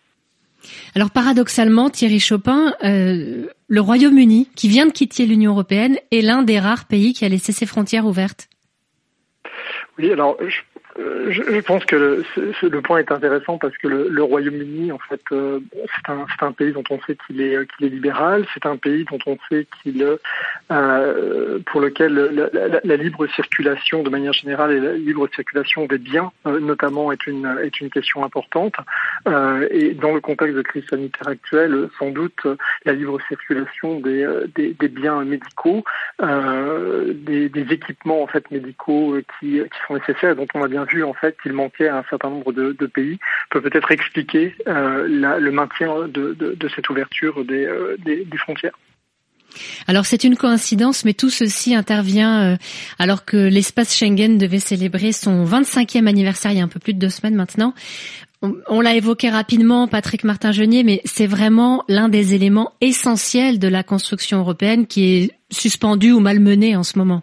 S16: Alors paradoxalement, Thierry Chopin, euh, le Royaume-Uni, qui vient de quitter l'Union européenne, est l'un des rares pays qui a laissé ses frontières ouvertes.
S18: Oui, alors je euh, je, je, pense que le, point est intéressant parce que le, Royaume-Uni, en fait, euh, c'est un, pays dont on sait qu'il est, qu'il est libéral. C'est un pays dont on sait qu'il, euh, pour lequel la, libre circulation, de manière générale, et la libre circulation des biens, euh, notamment, est une, est une question importante. Euh, et dans le contexte de crise sanitaire actuelle, sans doute, la libre circulation des, des, des biens médicaux, des, des, équipements en fait médicaux qui, qui sont nécessaires, dont on a bien vu qu'il manquait à un certain nombre de, pays peut peut-être expliquer euh, le maintien de, cette ouverture des, euh, des, frontières.
S16: Alors c'est une coïncidence, mais tout ceci intervient euh, alors que l'espace Schengen devait célébrer son 25e anniversaire il y a un peu plus de deux semaines maintenant. On, on l'a évoqué rapidement, Patrick Martin-Genier, mais c'est vraiment l'un des éléments essentiels de la construction européenne qui est suspendu ou malmené en ce moment.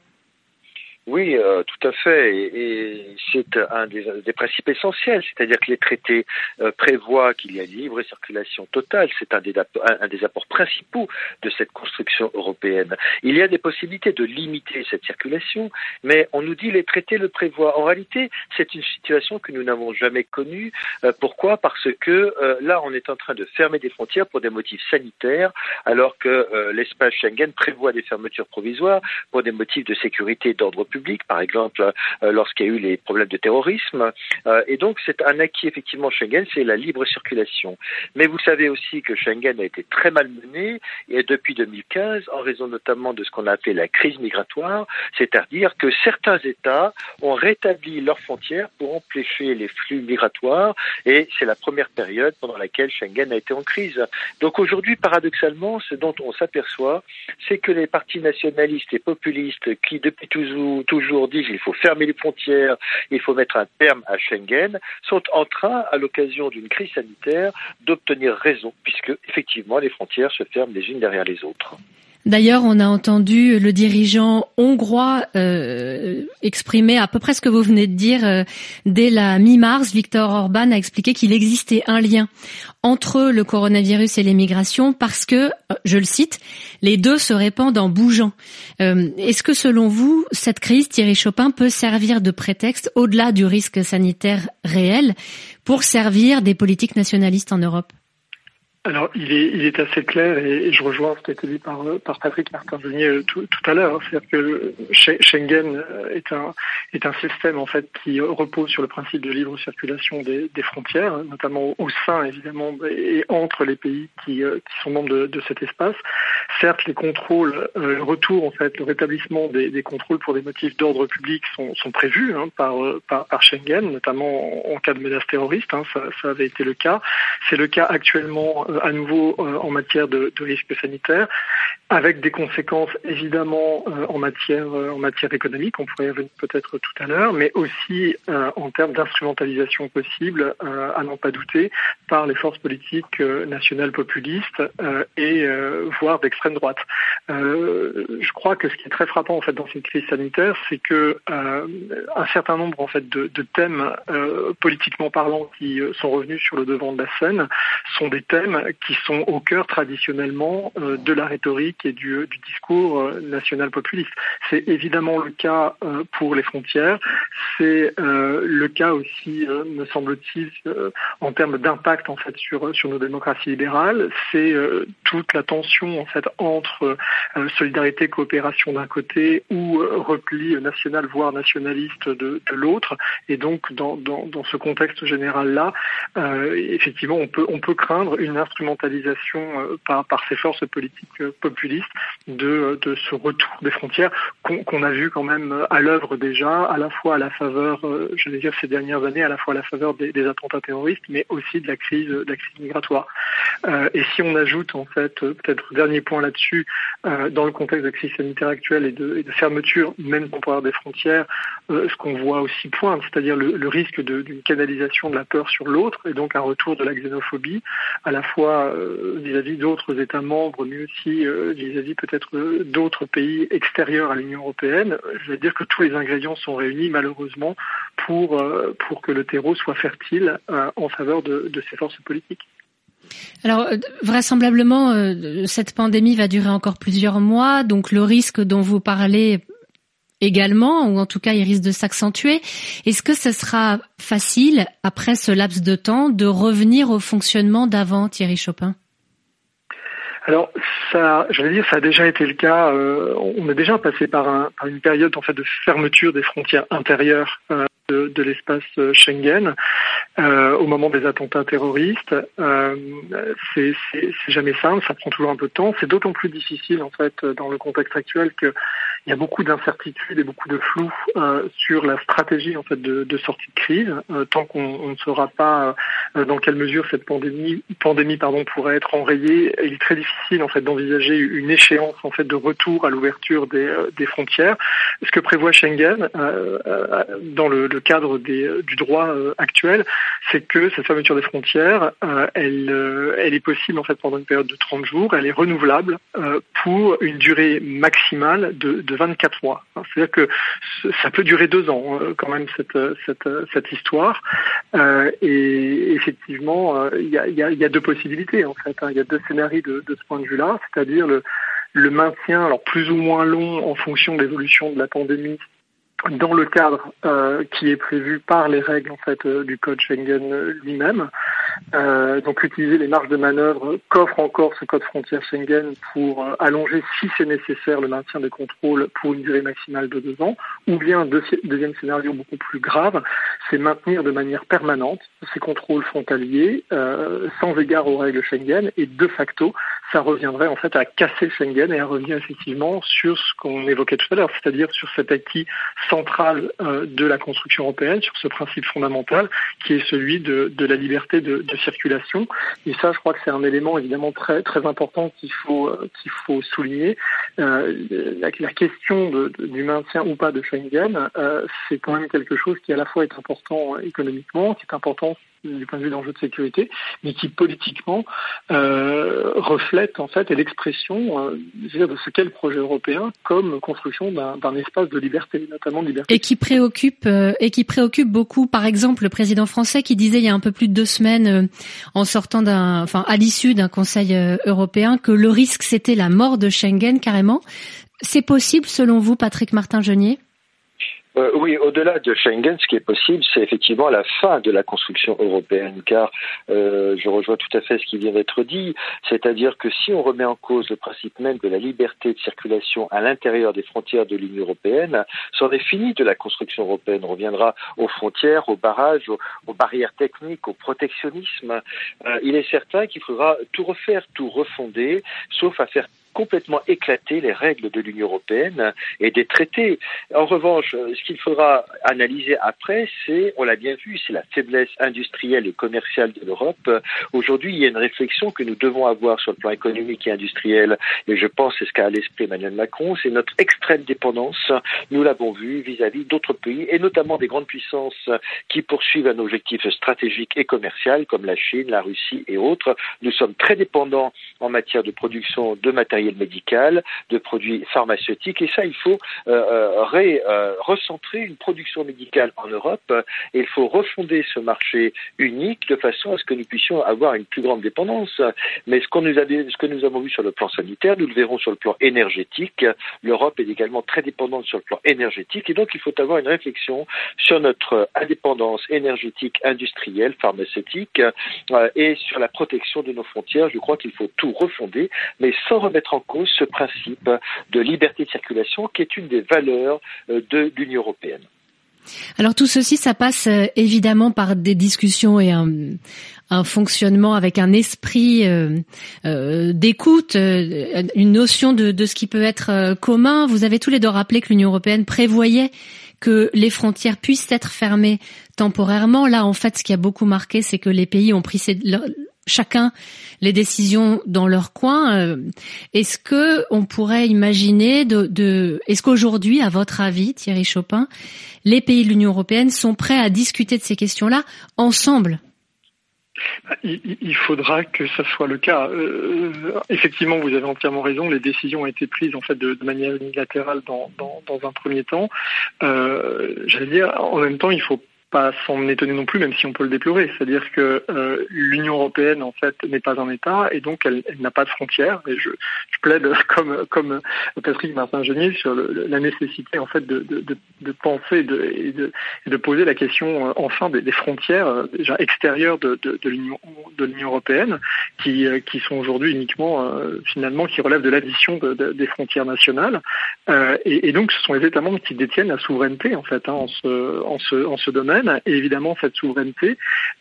S17: Oui, euh, tout à fait. Et, et c'est un des, des, principes essentiels, c'est-à-dire que les traités euh, prévoient qu'il y a une libre circulation totale. C'est un, un, un des, apports principaux de cette construction européenne. Il y a des possibilités de limiter cette circulation, mais on nous dit les traités le prévoient. En réalité, c'est une situation que nous n'avons jamais connue. Euh, pourquoi? Parce que euh, là, on est en train de fermer des frontières pour des motifs sanitaires, alors que euh, l'espace Schengen prévoit des fermetures provisoires pour des motifs de sécurité d'ordre public par exemple euh, lorsqu'il y a eu les problèmes de terrorisme. Euh, et donc c'est un acquis effectivement Schengen, c'est la libre circulation. Mais vous savez aussi que Schengen a été très mal mené et depuis 2015 en raison notamment de ce qu'on a appelé la crise migratoire, c'est-à-dire que certains États ont rétabli leurs frontières pour empêcher les flux migratoires et c'est la première période pendant laquelle Schengen a été en crise. Donc aujourd'hui, paradoxalement, ce dont on s'aperçoit, c'est que les partis nationalistes et populistes qui depuis toujours toujours dit qu'il faut fermer les frontières, il faut mettre un terme à Schengen, sont en train, à l'occasion d'une crise sanitaire, d'obtenir raison, puisque effectivement les frontières se ferment les unes derrière les autres.
S16: D'ailleurs, on a entendu le dirigeant hongrois euh, exprimer à peu près ce que vous venez de dire euh, dès la mi-mars. Viktor Orban a expliqué qu'il existait un lien entre le coronavirus et les migrations parce que, je le cite, les deux se répandent en bougeant. Euh, Est-ce que selon vous, cette crise, Thierry Chopin, peut servir de prétexte au-delà du risque sanitaire réel pour servir des politiques nationalistes en Europe?
S18: Alors, il est, assez clair et, je rejoins ce qui a été dit par, par Patrick Martin-Venier euh, tout, à l'heure. C'est-à-dire que Schengen euh, est un, système en fait qui repose sur le principe de libre circulation des, frontières, notamment au sein évidemment et entre les pays qui, euh, sont membres de, cet espace. Certes, les contrôles, le retour en fait, le rétablissement des, contrôles pour des motifs d'ordre public sont, prévus hein, par, Schengen, notamment en, cas de menace terroriste. Hein, ça, avait été le cas. C'est le cas actuellement euh, à nouveau euh, en matière de, risque sanitaire, avec des conséquences évidemment euh, en matière en matière économique, on pourrait y revenir peut-être tout à l'heure, mais aussi en termes d'instrumentalisation possible, à n'en pas douter, par les forces politiques nationales populistes et voire d'extrême droite. je crois que ce qui est très frappant en fait dans cette crise sanitaire, c'est que un certain nombre en fait de, de thèmes politiquement parlant qui sont revenus sur le devant de la scène sont des thèmes qui sont au cœur traditionnellement euh, de la rhétorique et du, discours euh, national populiste. C'est évidemment le cas euh, pour les frontières, c'est le cas aussi, me semble-t-il, en termes d'impact en fait sur sur nos démocraties libérales. C'est toute la tension en fait entre solidarité, coopération d'un côté ou repli national voire nationaliste de, de l'autre. Et donc dans, dans, dans ce contexte général là, effectivement, on peut on peut craindre une instrumentalisation euh, par, ces forces politiques euh, populistes de, de ce retour des frontières qu'on a vu quand même euh, à l'œuvre déjà, à la fois à la faveur, je vais dire ces dernières années, à la fois à la faveur des, attentats terroristes, mais aussi de la crise, de la crise migratoire. Euh, et si on ajoute en fait, peut-être dernier point là-dessus, euh, dans le contexte de crise sanitaire actuelle et de, et de fermeture même temporaire des frontières, euh, ce qu'on voit aussi pointe, c'est-à-dire le, le, risque d'une canalisation de la peur sur l'autre et donc un retour de la xénophobie, à la fois vis-à-vis d'autres États membres, mais aussi vis-à-vis peut-être d'autres pays extérieurs à l'Union européenne. Je veux dire que tous les ingrédients sont réunis malheureusement pour, pour que le terreau soit fertile en faveur de ces forces politiques.
S16: Alors vraisemblablement, cette pandémie va durer encore plusieurs mois, donc le risque dont vous parlez également, ou en tout cas il risque de s'accentuer. Est-ce que ce sera facile, après ce laps de temps, de revenir au fonctionnement d'avant, Thierry Chopin?
S18: Alors, ça, j'allais dire, ça a déjà été le cas. Euh, on est déjà passé par, un, par, une période en fait de fermeture des frontières intérieures euh, de, de l'espace euh, Schengen euh, au moment des attentats terroristes. Euh, c'est jamais simple, ça prend toujours un peu de temps. C'est d'autant plus difficile en fait dans le contexte actuel que il y a beaucoup d'incertitudes et beaucoup de flou euh, sur la stratégie en fait de, sortie de crise. Euh, tant qu'on ne saura pas euh, dans quelle mesure cette pandémie, pandémie pardon, pourrait être enrayée, il est très difficile en fait d'envisager une échéance en fait de retour à l'ouverture des, des, frontières. Ce que prévoit Schengen dans le, le, cadre des, du droit actuel, c'est que cette fermeture des frontières, elle, elle est possible en fait pendant une période de 30 jours. Elle est renouvelable pour une durée maximale de, de 24 mois. C'est-à-dire que ça peut durer deux ans hein, quand même cette, cette, cette histoire. Euh, et effectivement, euh, il y, a, y, a, y, a, deux possibilités en fait. Hein. Il y a deux scénarios de, de ce point de vue-là, c'est-à-dire le, le maintien, alors plus ou moins long en fonction de l'évolution de la pandémie dans le cadre euh, qui est prévu par les règles en fait euh, du code Schengen lui-même. Euh, donc utiliser les marges de manœuvre qu'offre encore ce code frontière Schengen pour euh, allonger, si c'est nécessaire, le maintien des contrôles pour une durée maximale de deux ans. Ou bien deuxième scénario beaucoup plus grave, c'est maintenir de manière permanente ces contrôles frontaliers euh, sans égard aux règles Schengen et de facto, ça reviendrait en fait à casser Schengen et à revenir effectivement sur ce qu'on évoquait tout à l'heure, c'est-à-dire sur cet acquis centrale euh, de la construction européenne, sur ce principe fondamental qui est celui de, de la liberté de, de, circulation. Et ça, je crois que c'est un élément évidemment très très important qu'il faut euh, qu'il faut souligner. Euh, la, la, question de, du maintien ou pas de Schengen, euh, c'est quand même quelque chose qui à la fois est important économiquement, qui est important du point de vue d'enjeux de sécurité, mais qui politiquement euh, reflète en fait l'expression euh, de ce qu'est le projet européen comme construction d'un espace de liberté, notamment de liberté.
S16: Et qui préoccupe euh, et qui préoccupe beaucoup, par exemple, le président français qui disait il y a un peu plus de deux semaines, euh, en sortant d'un, enfin à l'issue d'un Conseil euh, européen, que le risque c'était la mort de Schengen carrément. C'est possible selon vous, Patrick Martin-Genier
S17: euh, oui, au-delà de Schengen, ce qui est possible, c'est effectivement la fin de la construction européenne, car euh, je rejoins tout à fait ce qui vient d'être dit, c'est-à-dire que si on remet en cause le principe même de la liberté de circulation à l'intérieur des frontières de l'Union européenne, c'en est fini de la construction européenne. On reviendra aux frontières, aux barrages, aux, barrières techniques, au protectionnisme. Euh, il est certain qu'il faudra tout refaire, tout refonder, sauf à faire complètement éclater les règles de l'Union européenne et des traités. En revanche, ce qu'il faudra analyser après, c'est, on l'a bien vu, c'est la faiblesse industrielle et commerciale de l'Europe. Aujourd'hui, il y a une réflexion que nous devons avoir sur le plan économique et industriel, et je pense c'est ce qu'a à l'esprit Emmanuel Macron, c'est notre extrême dépendance, nous l'avons vu, vis-à-vis d'autres pays, et notamment des grandes puissances qui poursuivent un objectif stratégique et commercial, comme la Chine, la Russie et autres. Nous sommes très dépendants en matière de production de matériel de produits pharmaceutiques. Et ça, il faut euh, ré, euh, recentrer une production médicale en Europe et il faut refonder ce marché unique de façon à ce que nous puissions avoir une plus grande dépendance. Mais ce, qu'on nous avait, ce que nous avons vu sur le plan sanitaire, nous le verrons sur le plan énergétique. L'Europe est également très dépendante sur le plan énergétique et donc il faut avoir une réflexion sur notre indépendance énergétique, industrielle, pharmaceutique euh, et sur la protection de nos frontières. Je crois qu'il faut tout refonder, mais sans remettre en cause ce principe de liberté de circulation qui est une des valeurs euh, de l'Union européenne.
S16: Alors tout ceci, ça passe euh, évidemment par des discussions et un, un fonctionnement avec un esprit euh, euh, d'écoute, euh, une notion de, de, ce qui peut être commun. Vous avez tous les deux rappelé que l'Union européenne prévoyait que les frontières puissent être fermées temporairement. Là, en fait, ce qui a beaucoup marqué, c'est que les pays ont pris ces, chacun les décisions dans leur coin. Euh, est-ce que on pourrait imaginer de, est-ce qu'aujourd'hui, à votre avis, Thierry Chopin, les pays de l'Union européenne sont prêts à discuter de ces questions-là ensemble?
S18: Il, faudra que ça soit le cas. Euh, effectivement, vous avez entièrement raison. Les décisions ont été prises en fait de, manière unilatérale dans, dans, un premier temps. Euh, J'allais dire, en même temps, il faut pas s'en étonner non plus, même si on peut le déplorer. C'est-à-dire que euh, l'Union européenne, en fait, n'est pas un État et donc elle, n'a pas de frontières. Et je, plaide, comme, comme Patrick Martin-Genier, sur la nécessité, en fait, de, de, de, penser et, de, de poser la question, euh, enfin, des, frontières euh, déjà extérieures de, l'Union de l'Union européenne, qui, qui sont aujourd'hui uniquement, finalement, qui relèvent de l'addition de, de, des frontières nationales. Et, et, donc, ce sont les États membres qui détiennent la souveraineté, en fait, hein, en, ce, en, ce, en ce domaine et évidemment, cette souveraineté,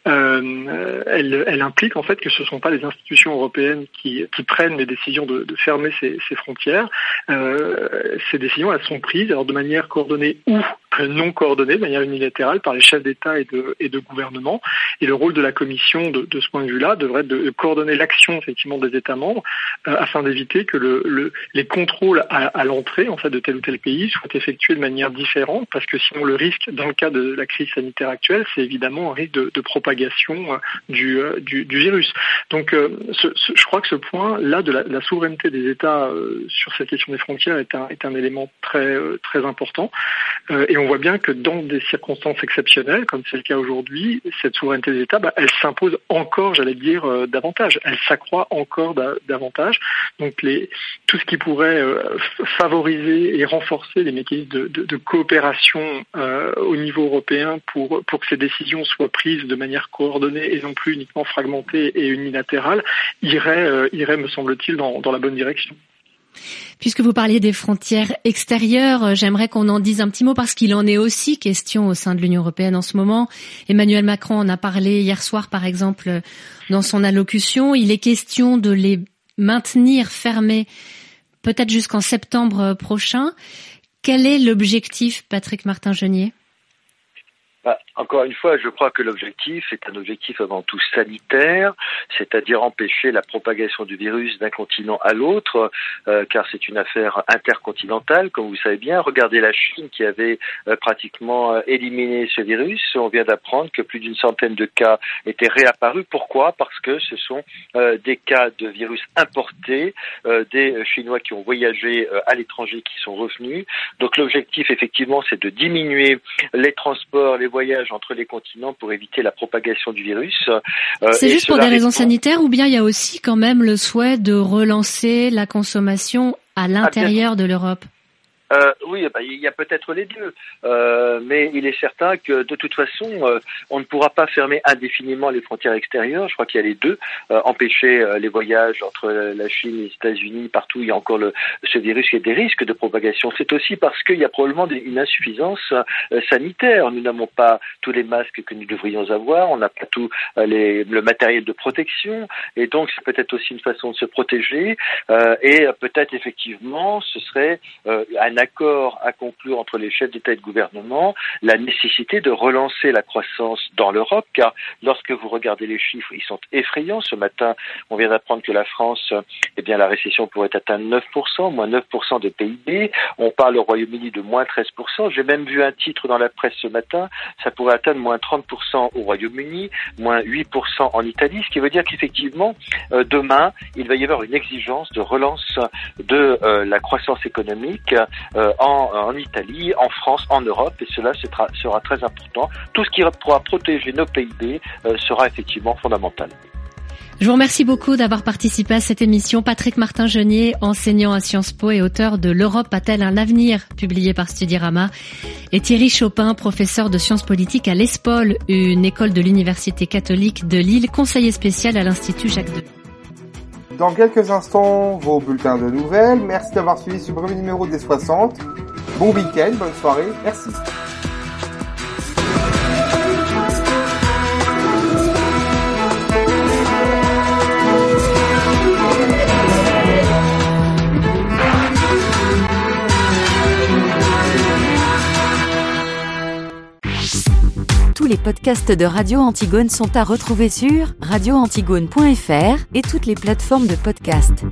S18: euh, elle, implique en fait que ce ne sont pas les institutions européennes qui, prennent les décisions de, fermer ces, frontières. Euh, ces décisions, elles sont prises alors de manière coordonnée ou non coordonnée, de manière unilatérale par les chefs d'État et de, gouvernement. Et le rôle de la Commission, de, ce point de vue-là, devrait être de coordonner l'action effectivement des États membres euh, afin d'éviter que le, le, les contrôles à, à l'entrée en fait de tel ou tel pays soient effectués de manière différente, parce que sinon le risque, dans le cas de la crise sanitaire actuelle, c'est évidemment un risque de, propagation euh, du, euh, du, du, virus. Donc, euh, je crois que ce point-là de la, souveraineté des États sur cette question des frontières est un, est un élément très, très important. et on voit bien que dans des circonstances exceptionnelles, comme c'est le cas aujourd'hui, cette souveraineté des États, bah, elle s'impose encore, j'allais dire, davantage. Elle s'accroît encore da davantage. Donc les, tout ce qui pourrait favoriser et renforcer les mécanismes de, coopération au niveau européen pour, pour que ces décisions soient prises de manière coordonnée et non plus uniquement fragmentée et unilatérale, irait, irait me semble-t-il, dans, dans la bonne direction.
S16: Puisque vous parliez des frontières extérieures, euh, j'aimerais qu'on en dise un petit mot parce qu'il en est aussi question au sein de l'Union européenne en ce moment. Emmanuel Macron en a parlé hier soir, par exemple, dans son allocution. Il est question de les maintenir fermés peut-être jusqu'en septembre prochain. Quel est l'objectif, Patrick Martin-Genier
S17: bah, encore une fois, je crois que l'objectif est un objectif avant tout sanitaire, c'est-à-dire empêcher la propagation du virus d'un continent à l'autre, euh, car c'est une affaire intercontinentale, comme vous savez bien. Regardez la Chine qui avait euh, pratiquement euh, éliminé ce virus. On vient d'apprendre que plus d'une centaine de cas étaient réapparus. Pourquoi? Parce que ce sont des cas de virus importés, des Chinois qui ont voyagé à l'étranger qui sont revenus. Donc l'objectif, effectivement, c'est de diminuer les transports, les voyages entre les continents pour éviter la propagation du virus.
S16: Euh, c'est juste pour des raisons sanitaires ou bien il y a aussi quand même le souhait de relancer la consommation à l'intérieur ah, de l'Europe?
S17: Euh, oui, bah, il y a peut-être les deux, euh, mais il est certain que de toute façon, euh, on ne pourra pas fermer indéfiniment les frontières extérieures. Je crois qu'il y a les deux, euh, empêcher euh, les voyages entre la Chine et les États-Unis, partout il y a encore le, ce virus et des risques de propagation. C'est aussi parce qu'il y a probablement une insuffisance sanitaire. Nous n'avons pas tous les masques que nous devrions avoir, on n'a pas tout les, le matériel de protection, et donc c'est peut-être aussi une façon de se protéger. et peut-être effectivement, ce serait un accord à conclure entre les chefs d'État et de gouvernement, la nécessité de relancer la croissance dans l'Europe, car lorsque vous regardez les chiffres, ils sont effrayants. Ce matin, on vient d'apprendre que la France, eh bien, la récession pourrait atteindre 9%, moins 9% de PIB. On parle au Royaume-Uni de moins 13%. J'ai même vu un titre dans la presse ce matin, ça pourrait atteindre moins 30% au Royaume-Uni, moins 8% en Italie, ce qui veut dire qu'effectivement, euh, demain, il va y avoir une exigence de relance de euh, la croissance économique euh, en, en, Italie, en France, en Europe, et cela sera, très important. Tout ce qui pourra protéger nos PIB euh, sera effectivement fondamental.
S16: Je vous remercie beaucoup d'avoir participé à cette émission. Patrick Martin-Genier, enseignant à Sciences Po et auteur de L'Europe a-t-elle un avenir, publié par Studirama, et Thierry Chopin, professeur de sciences politiques à l'ESPOL, une école de l'Université catholique de Lille, conseiller spécial à l'Institut Jacques Delors.
S2: Dans quelques instants, vos bulletins de nouvelles. Merci d'avoir suivi ce premier numéro des 60. Bon week-end, bonne soirée, merci.
S19: Les podcasts de Radio Antigone sont à retrouver sur radioantigone.fr et toutes les plateformes de podcast.